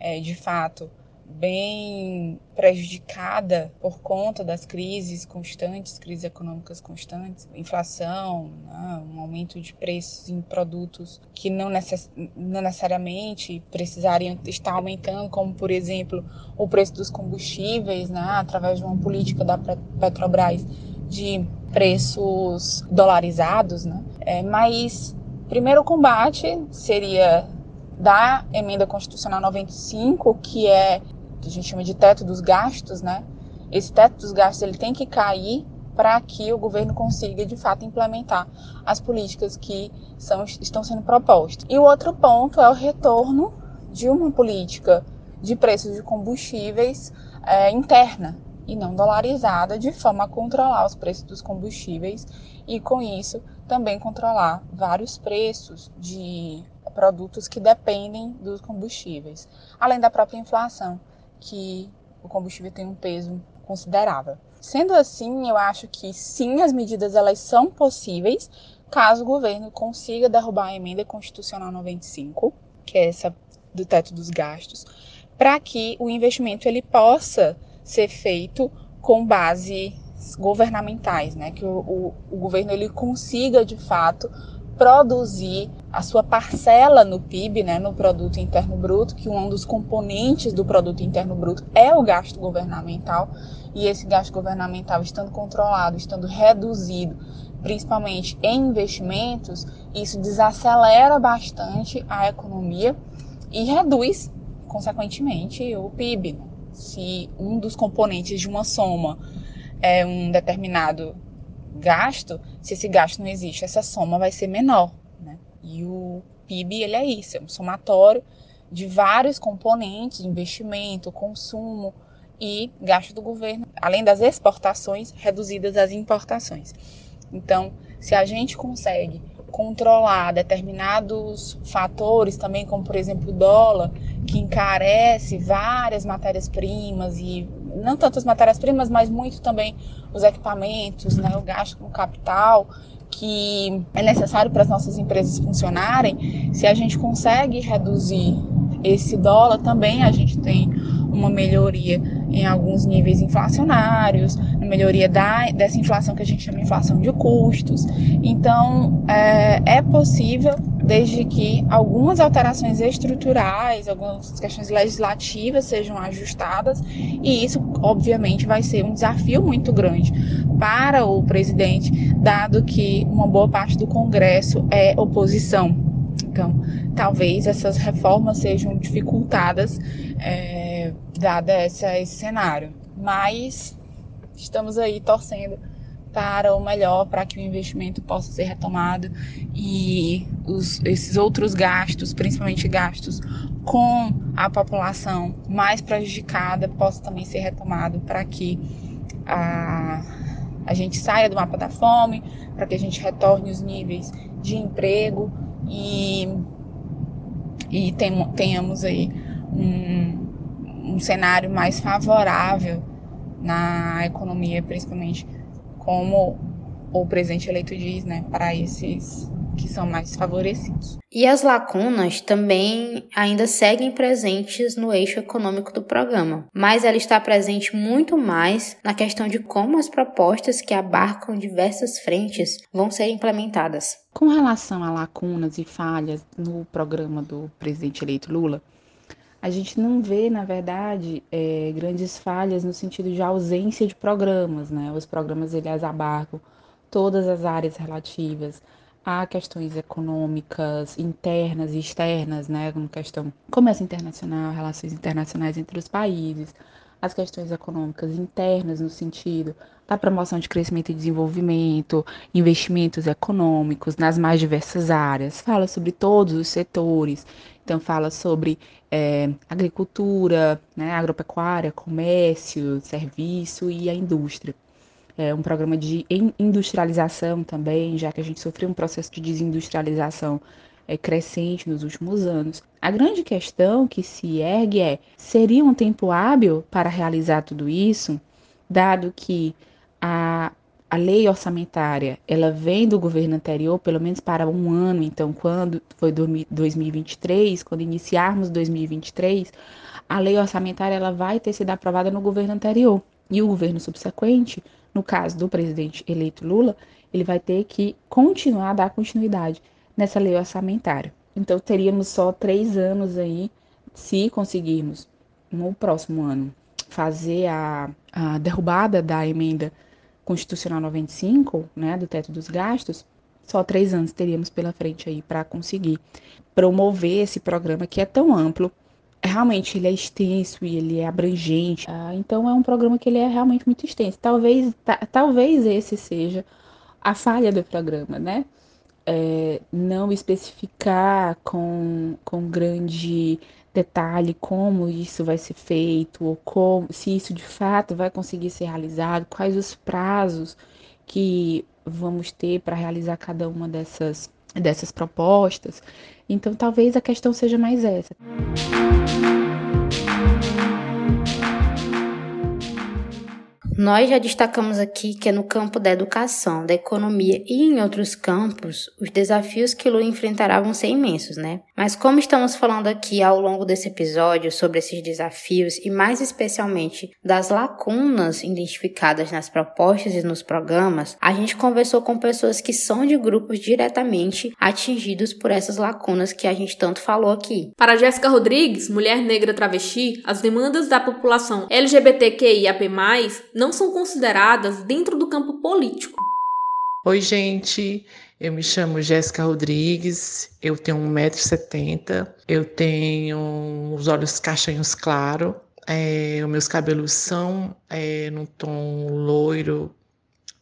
é, de fato, bem prejudicada por conta das crises constantes, crises econômicas constantes, inflação, né, um aumento de preços em produtos que não, necess não necessariamente precisariam estar aumentando, como por exemplo o preço dos combustíveis, né, através de uma política da Petrobras de preços dolarizados, né? É, mas primeiro combate seria da emenda constitucional 95, que é a gente chama de teto dos gastos, né? Esse teto dos gastos ele tem que cair para que o governo consiga de fato implementar as políticas que são, estão sendo propostas. E o outro ponto é o retorno de uma política de preços de combustíveis é, interna e não dolarizada, de forma a controlar os preços dos combustíveis e, com isso, também controlar vários preços de produtos que dependem dos combustíveis, além da própria inflação, que o combustível tem um peso considerável. Sendo assim, eu acho que sim, as medidas elas são possíveis, caso o governo consiga derrubar a emenda constitucional 95, que é essa do teto dos gastos, para que o investimento ele possa ser feito com bases governamentais, né? Que o, o, o governo ele consiga de fato produzir a sua parcela no PIB, né, no produto interno bruto, que um dos componentes do produto interno bruto é o gasto governamental, e esse gasto governamental estando controlado, estando reduzido, principalmente em investimentos, isso desacelera bastante a economia e reduz, consequentemente, o PIB. Né? Se um dos componentes de uma soma é um determinado gasto, se esse gasto não existe, essa soma vai ser menor. Né? E o PIB ele é isso, é um somatório de vários componentes, investimento, consumo e gasto do governo, além das exportações reduzidas às importações. Então, se a gente consegue controlar determinados fatores, também como por exemplo o dólar, que encarece várias matérias-primas e não tanto as matérias-primas, mas muito também os equipamentos, né, o gasto com capital, que é necessário para as nossas empresas funcionarem, se a gente consegue reduzir esse dólar, também a gente tem uma melhoria em alguns níveis inflacionários, uma melhoria da, dessa inflação que a gente chama de inflação de custos. Então, é, é possível, desde que algumas alterações estruturais, algumas questões legislativas sejam ajustadas, e isso, obviamente, vai ser um desafio muito grande para o presidente, dado que uma boa parte do Congresso é oposição. Então, talvez essas reformas sejam dificultadas. É, essa, esse cenário. Mas estamos aí torcendo para o melhor, para que o investimento possa ser retomado e os, esses outros gastos, principalmente gastos com a população mais prejudicada, possa também ser retomado para que a, a gente saia do mapa da fome, para que a gente retorne os níveis de emprego e, e tenhamos aí um, um cenário mais favorável na economia, principalmente como o presidente eleito diz, né, para esses que são mais favorecidos. E as lacunas também ainda seguem presentes no eixo econômico do programa, mas ela está presente muito mais na questão de como as propostas que abarcam diversas frentes vão ser implementadas. Com relação a lacunas e falhas no programa do presidente eleito Lula, a gente não vê, na verdade, é, grandes falhas no sentido de ausência de programas, né? Os programas, eles abarcam todas as áreas relativas a questões econômicas, internas e externas, né? Como questão comércio internacional, relações internacionais entre os países, as questões econômicas internas no sentido da promoção de crescimento e desenvolvimento, investimentos econômicos nas mais diversas áreas, fala sobre todos os setores, então fala sobre é, agricultura, né, agropecuária, comércio, serviço e a indústria. É um programa de industrialização também, já que a gente sofreu um processo de desindustrialização é, crescente nos últimos anos. A grande questão que se ergue é: seria um tempo hábil para realizar tudo isso, dado que a a lei orçamentária, ela vem do governo anterior, pelo menos para um ano, então quando foi 2023, quando iniciarmos 2023, a lei orçamentária ela vai ter sido aprovada no governo anterior. E o governo subsequente, no caso do presidente eleito Lula, ele vai ter que continuar a dar continuidade nessa lei orçamentária. Então teríamos só três anos aí, se conseguirmos no próximo ano fazer a, a derrubada da emenda Constitucional 95, né, do teto dos gastos, só três anos teríamos pela frente aí para conseguir promover esse programa que é tão amplo. É, realmente ele é extenso e ele é abrangente. Ah, então é um programa que ele é realmente muito extenso. Talvez, talvez esse seja a falha do programa, né? É, não especificar com, com grande detalhe como isso vai ser feito, ou como, se isso de fato vai conseguir ser realizado, quais os prazos que vamos ter para realizar cada uma dessas, dessas propostas. Então, talvez a questão seja mais essa. Nós já destacamos aqui que é no campo da educação, da economia e em outros campos, os desafios que Lula enfrentará vão ser imensos, né? Mas como estamos falando aqui ao longo desse episódio sobre esses desafios e mais especialmente das lacunas identificadas nas propostas e nos programas, a gente conversou com pessoas que são de grupos diretamente atingidos por essas lacunas que a gente tanto falou aqui. Para Jéssica Rodrigues, mulher negra travesti, as demandas da população LGBTQIAP+, não são consideradas dentro do campo político. Oi, gente. Eu me chamo Jéssica Rodrigues, eu tenho 1,70m, eu tenho os olhos castanhos claros, é, os meus cabelos são é, no tom loiro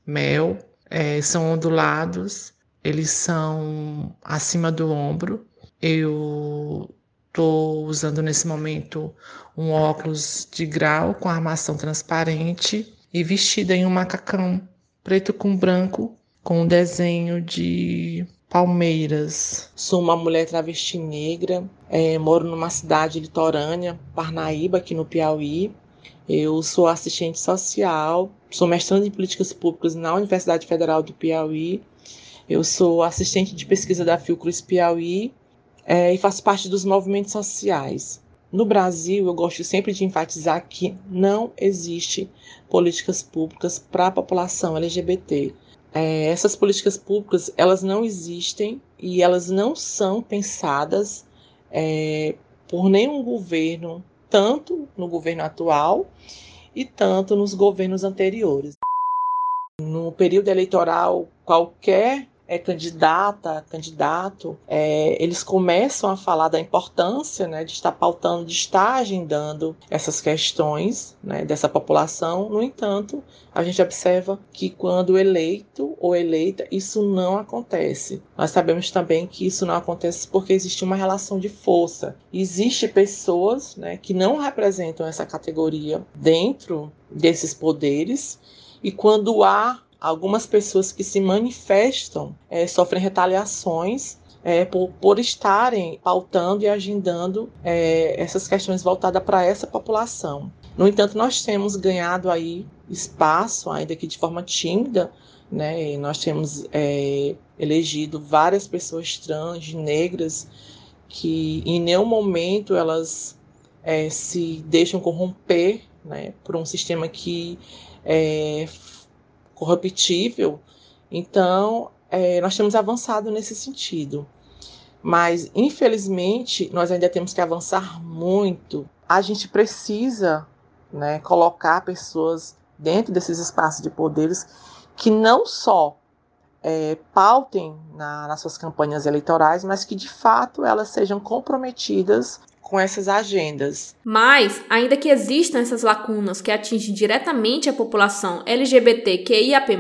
mel, é, são ondulados, eles são acima do ombro. Eu estou usando nesse momento um óculos de grau com armação transparente e vestida em um macacão preto com branco com um desenho de palmeiras. Sou uma mulher travesti negra, é, moro numa cidade litorânea, Parnaíba, aqui no Piauí. Eu sou assistente social, sou mestrando em políticas públicas na Universidade Federal do Piauí. Eu sou assistente de pesquisa da Fiocruz Piauí é, e faço parte dos movimentos sociais. No Brasil, eu gosto sempre de enfatizar que não existe políticas públicas para a população LGBT. É, essas políticas públicas elas não existem e elas não são pensadas é, por nenhum governo, tanto no governo atual e tanto nos governos anteriores. No período eleitoral, qualquer é candidata, candidato, é, eles começam a falar da importância né, de estar pautando, de estar agendando essas questões né, dessa população. No entanto, a gente observa que quando eleito ou eleita, isso não acontece. Nós sabemos também que isso não acontece porque existe uma relação de força. Existem pessoas né, que não representam essa categoria dentro desses poderes, e quando há algumas pessoas que se manifestam é, sofrem retaliações é, por, por estarem pautando e agendando é, essas questões voltadas para essa população. No entanto, nós temos ganhado aí espaço, ainda que de forma tímida, né? nós temos é, elegido várias pessoas trans, negras, que em nenhum momento elas é, se deixam corromper né, por um sistema que é, corruptível. Então, é, nós temos avançado nesse sentido. Mas, infelizmente, nós ainda temos que avançar muito. A gente precisa né, colocar pessoas dentro desses espaços de poderes que não só é, pautem na, nas suas campanhas eleitorais, mas que de fato elas sejam comprometidas com essas agendas. Mas, ainda que existam essas lacunas que atingem diretamente a população LGBTQIAP+,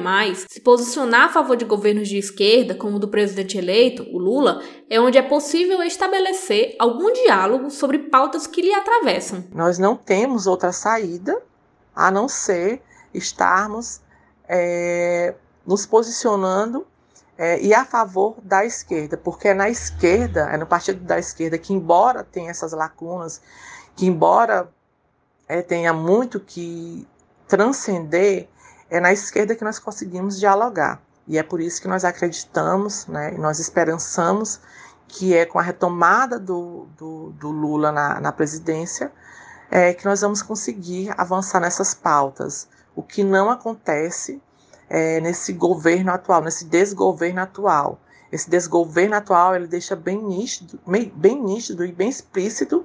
se posicionar a favor de governos de esquerda, como o do presidente eleito, o Lula, é onde é possível estabelecer algum diálogo sobre pautas que lhe atravessam. Nós não temos outra saída a não ser estarmos é, nos posicionando é, e a favor da esquerda, porque é na esquerda, é no partido da esquerda que, embora tenha essas lacunas, que embora é, tenha muito que transcender, é na esquerda que nós conseguimos dialogar. E é por isso que nós acreditamos, né, nós esperançamos que é com a retomada do, do, do Lula na, na presidência é, que nós vamos conseguir avançar nessas pautas. O que não acontece é, nesse governo atual, nesse desgoverno atual. Esse desgoverno atual ele deixa bem nítido, bem nítido e bem explícito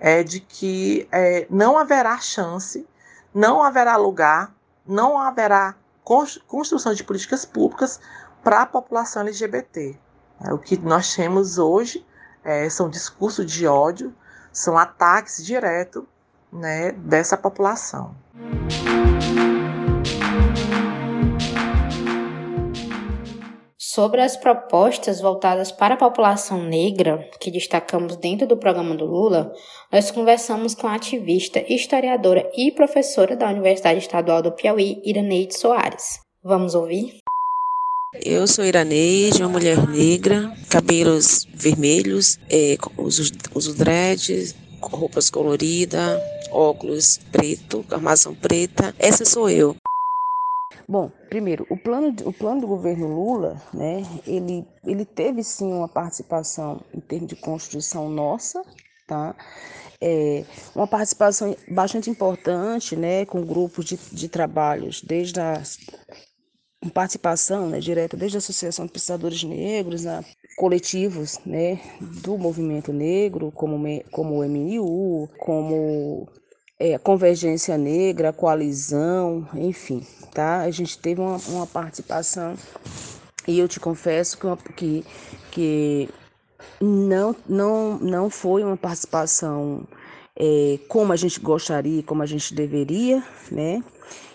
é, de que é, não haverá chance, não haverá lugar, não haverá construção de políticas públicas para a população LGBT. É, o que nós temos hoje é, são discursos de ódio, são ataques diretos né, dessa população. Sobre as propostas voltadas para a população negra, que destacamos dentro do programa do Lula, nós conversamos com a ativista, historiadora e professora da Universidade Estadual do Piauí, Iraneide Soares. Vamos ouvir? Eu sou Iraneide, uma mulher negra, cabelos vermelhos, é, uso, uso dreads, roupas coloridas, óculos preto, armação preta. Essa sou eu. Bom, primeiro, o plano, o plano do governo Lula, né, ele, ele teve sim uma participação em termos de construção nossa, tá? É, uma participação bastante importante, né, com grupos de, de trabalhos, desde a participação né, direta, desde a Associação de Pesquisadores Negros, a coletivos né, do movimento negro, como, como o MNU, como é, Convergência Negra, Coalizão, enfim, tá? A gente teve uma, uma participação e eu te confesso que, que não, não, não foi uma participação é, como a gente gostaria, como a gente deveria, né?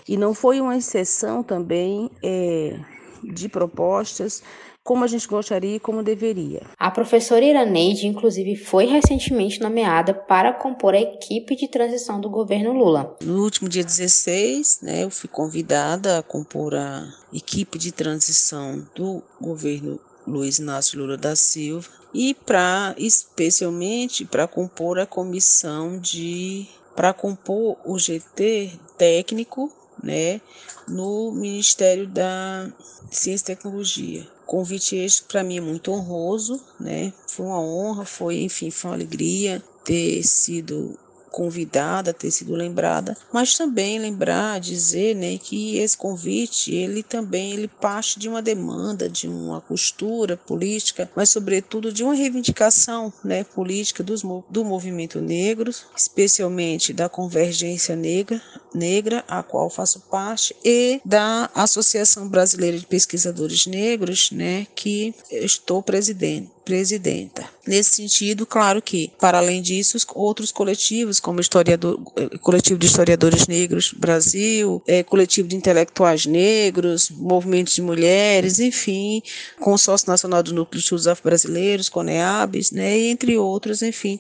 E não foi uma exceção também é, de propostas como a gente gostaria e como deveria. A professora Iraneide, inclusive, foi recentemente nomeada para compor a equipe de transição do governo Lula. No último dia 16, né, eu fui convidada a compor a equipe de transição do governo Luiz Inácio Lula da Silva e para especialmente para compor a comissão de para compor o GT técnico, né, no Ministério da Ciência e Tecnologia convite este para mim é muito honroso, né? Foi uma honra, foi, enfim, foi uma alegria ter sido convidada, ter sido lembrada, mas também lembrar, dizer, né, que esse convite, ele também ele parte de uma demanda, de uma costura política, mas sobretudo de uma reivindicação, né, política dos, do movimento negro, especialmente da convergência negra, negra, a qual faço parte, e da Associação Brasileira de Pesquisadores Negros, né, que estou presidente presidenta. Nesse sentido, claro que, para além disso, outros coletivos, como historiador, eh, coletivo de historiadores negros Brasil, é, coletivo de intelectuais negros, movimentos de mulheres, enfim, Consórcio Nacional do Núcleo de Estudos Afro-Brasileiros, CONEABs, né, entre outros, enfim,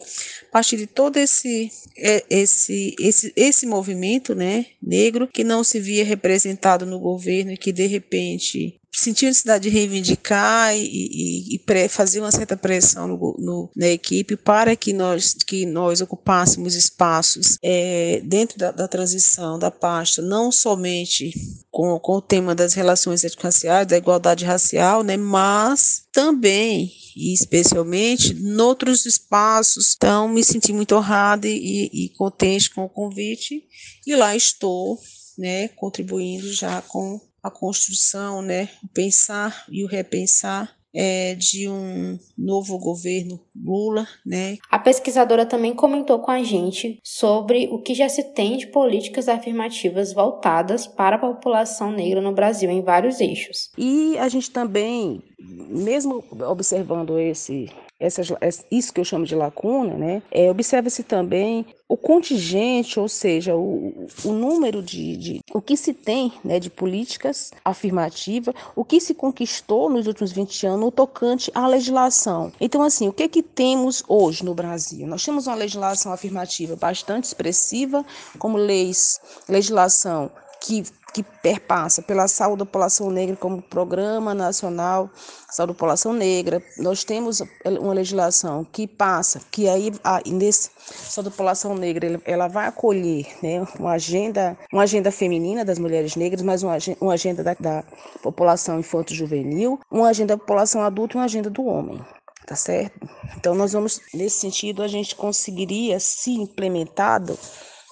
a partir de todo esse é, esse esse esse movimento, né, negro que não se via representado no governo e que de repente sentiu a necessidade de reivindicar e, e, e fazer uma certa pressão no, no, na equipe para que nós, que nós ocupássemos espaços é, dentro da, da, transição da pasta, não somente com, com o tema das relações étnico-raciais, da igualdade racial, né, mas também e especialmente noutros espaços. Então, me senti muito honrada e, e contente com o convite e lá estou, né, contribuindo já com a construção, né, o pensar e o repensar é, de um novo governo Lula, né? A pesquisadora também comentou com a gente sobre o que já se tem de políticas afirmativas voltadas para a população negra no Brasil em vários eixos. E a gente também, mesmo observando esse essa, isso que eu chamo de lacuna, né? É, Observa-se também o contingente, ou seja, o, o número de, de, o que se tem né, de políticas afirmativas, o que se conquistou nos últimos 20 anos no tocante à legislação. Então, assim, o que é que temos hoje no Brasil? Nós temos uma legislação afirmativa bastante expressiva, como leis, legislação que, que perpassa pela saúde da população negra como Programa Nacional Saúde da População Negra. Nós temos uma legislação que passa, que aí a, nesse Saúde da População Negra ela vai acolher né, uma, agenda, uma agenda feminina das mulheres negras, mas uma, uma agenda da, da população infanto-juvenil, uma agenda da população adulta e uma agenda do homem tá certo? Então nós vamos nesse sentido a gente conseguiria se implementado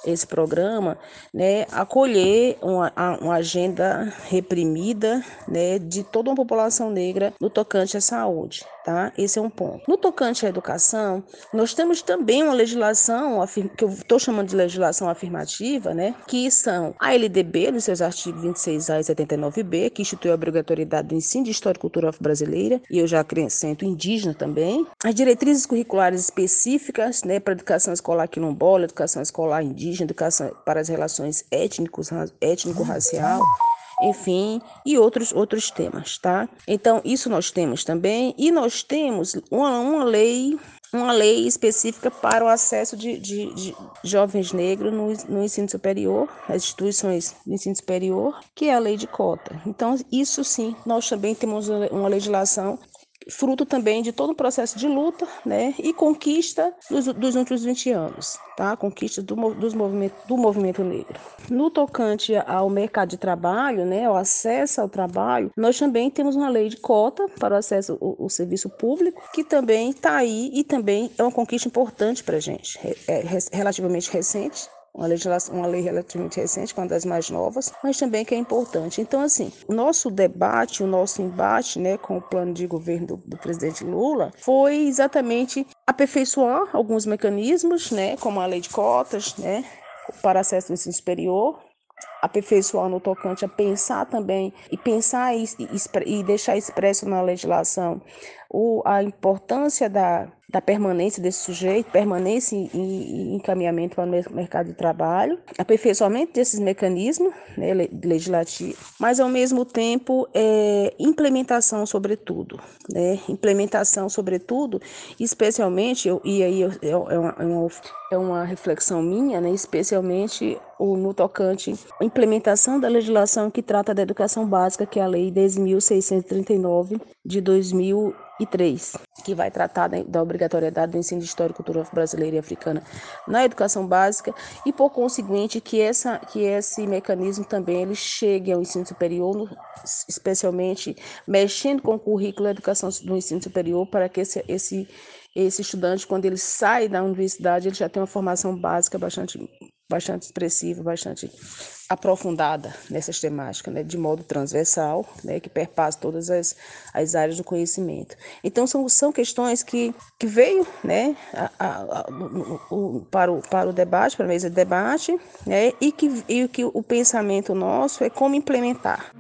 esse programa, né, acolher uma, uma agenda reprimida, né, de toda uma população negra no tocante à saúde, tá? Esse é um ponto. No tocante à educação, nós temos também uma legislação que eu estou chamando de legislação afirmativa, né, que são a LDB, nos seus artigos 26A e 79B, que institui a obrigatoriedade do ensino de história e cultura brasileira, e eu já acrescento indígena também, as diretrizes curriculares específicas, né, para educação escolar quilombola, educação escolar indígena educação para as relações étnico-racial, enfim, e outros outros temas, tá? Então, isso nós temos também, e nós temos uma, uma lei uma lei específica para o acesso de, de, de jovens negros no, no, ensino superior, as instituições de ensino superior, que é a lei de cota. Então, isso sim, nós também temos uma legislação fruto também de todo um processo de luta né, e conquista dos, dos últimos 20 anos, tá? conquista do, dos movimento, do movimento negro. No tocante ao mercado de trabalho, né, ao acesso ao trabalho, nós também temos uma lei de cota para o acesso ao, ao serviço público, que também está aí e também é uma conquista importante para a gente, é, é relativamente recente, uma legislação, uma lei relativamente recente, uma das mais novas, mas também que é importante. Então, assim, o nosso debate, o nosso embate, né, com o plano de governo do, do presidente Lula, foi exatamente aperfeiçoar alguns mecanismos, né, como a lei de cotas, né, para acesso ao ensino superior, aperfeiçoar no tocante a pensar também e pensar e, e, e deixar expresso na legislação o, a importância da, da permanência desse sujeito, permanência e, encaminhamento para o mercado de trabalho, aperfeiçoamento desses mecanismos né, legislativos, mas ao mesmo tempo é, implementação sobretudo, né, implementação sobretudo, especialmente, eu, e aí eu, é, uma, é, uma, é uma reflexão minha, né, especialmente o, no tocante à implementação da legislação que trata da educação básica, que é a Lei 10.639 de 2000 3, que vai tratar da obrigatoriedade do ensino de história e cultura brasileira e africana na educação básica e por conseguinte que essa que esse mecanismo também ele chegue ao ensino superior, especialmente mexendo com o currículo da educação do ensino superior para que esse, esse esse estudante, quando ele sai da universidade, ele já tem uma formação básica bastante, bastante expressiva, bastante aprofundada nessas temáticas, né, de modo transversal, né, que perpassa todas as, as áreas do conhecimento. Então, são, são questões que, que veio né, a, a, a, o, para, o, para o debate, para a mesa de debate, né, e, que, e que o pensamento nosso é como implementar.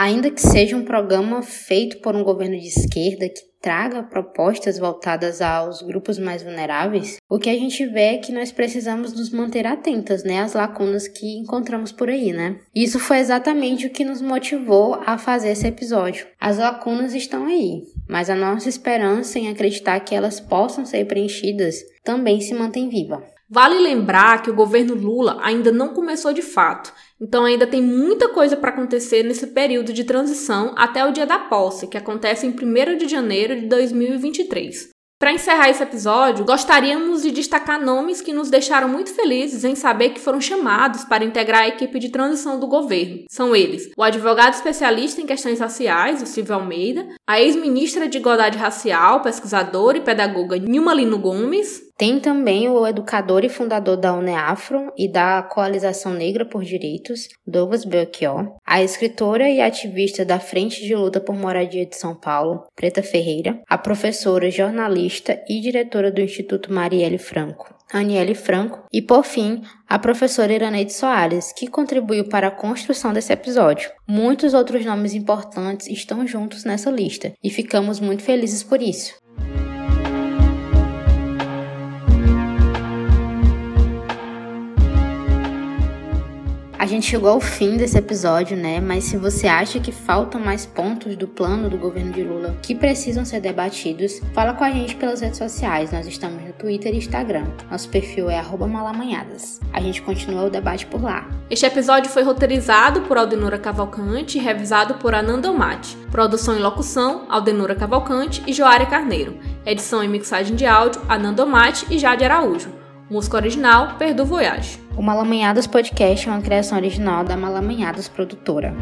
Ainda que seja um programa feito por um governo de esquerda que traga propostas voltadas aos grupos mais vulneráveis, o que a gente vê é que nós precisamos nos manter atentas, né, às lacunas que encontramos por aí, né? Isso foi exatamente o que nos motivou a fazer esse episódio. As lacunas estão aí, mas a nossa esperança em acreditar que elas possam ser preenchidas também se mantém viva. Vale lembrar que o governo Lula ainda não começou de fato, então ainda tem muita coisa para acontecer nesse período de transição até o dia da posse, que acontece em 1 de janeiro de 2023. Para encerrar esse episódio, gostaríamos de destacar nomes que nos deixaram muito felizes em saber que foram chamados para integrar a equipe de transição do governo. São eles: o advogado especialista em questões raciais, o Silvio Almeida, a ex-ministra de Igualdade Racial, pesquisadora e pedagoga Nilma Lino Gomes, tem também o educador e fundador da UNEAFRO e da Coalização Negra por Direitos, Douglas Belchior, a escritora e ativista da Frente de Luta por Moradia de São Paulo, Preta Ferreira, a professora, jornalista e diretora do Instituto Marielle Franco, Aniele Franco, e por fim, a professora Iraneide Soares, que contribuiu para a construção desse episódio. Muitos outros nomes importantes estão juntos nessa lista e ficamos muito felizes por isso. A gente chegou ao fim desse episódio, né? Mas se você acha que faltam mais pontos do plano do governo de Lula que precisam ser debatidos, fala com a gente pelas redes sociais. Nós estamos no Twitter e Instagram. Nosso perfil é malamanhadas. A gente continua o debate por lá. Este episódio foi roteirizado por Aldenora Cavalcante e revisado por Ananda Omati. Produção e locução, Aldenora Cavalcante e Joária Carneiro. Edição e mixagem de áudio, Ananda Omati e Jade Araújo. Música original, Perdu Voyage. O Malamanhadas Podcast é uma criação original da Malamanhadas Produtora.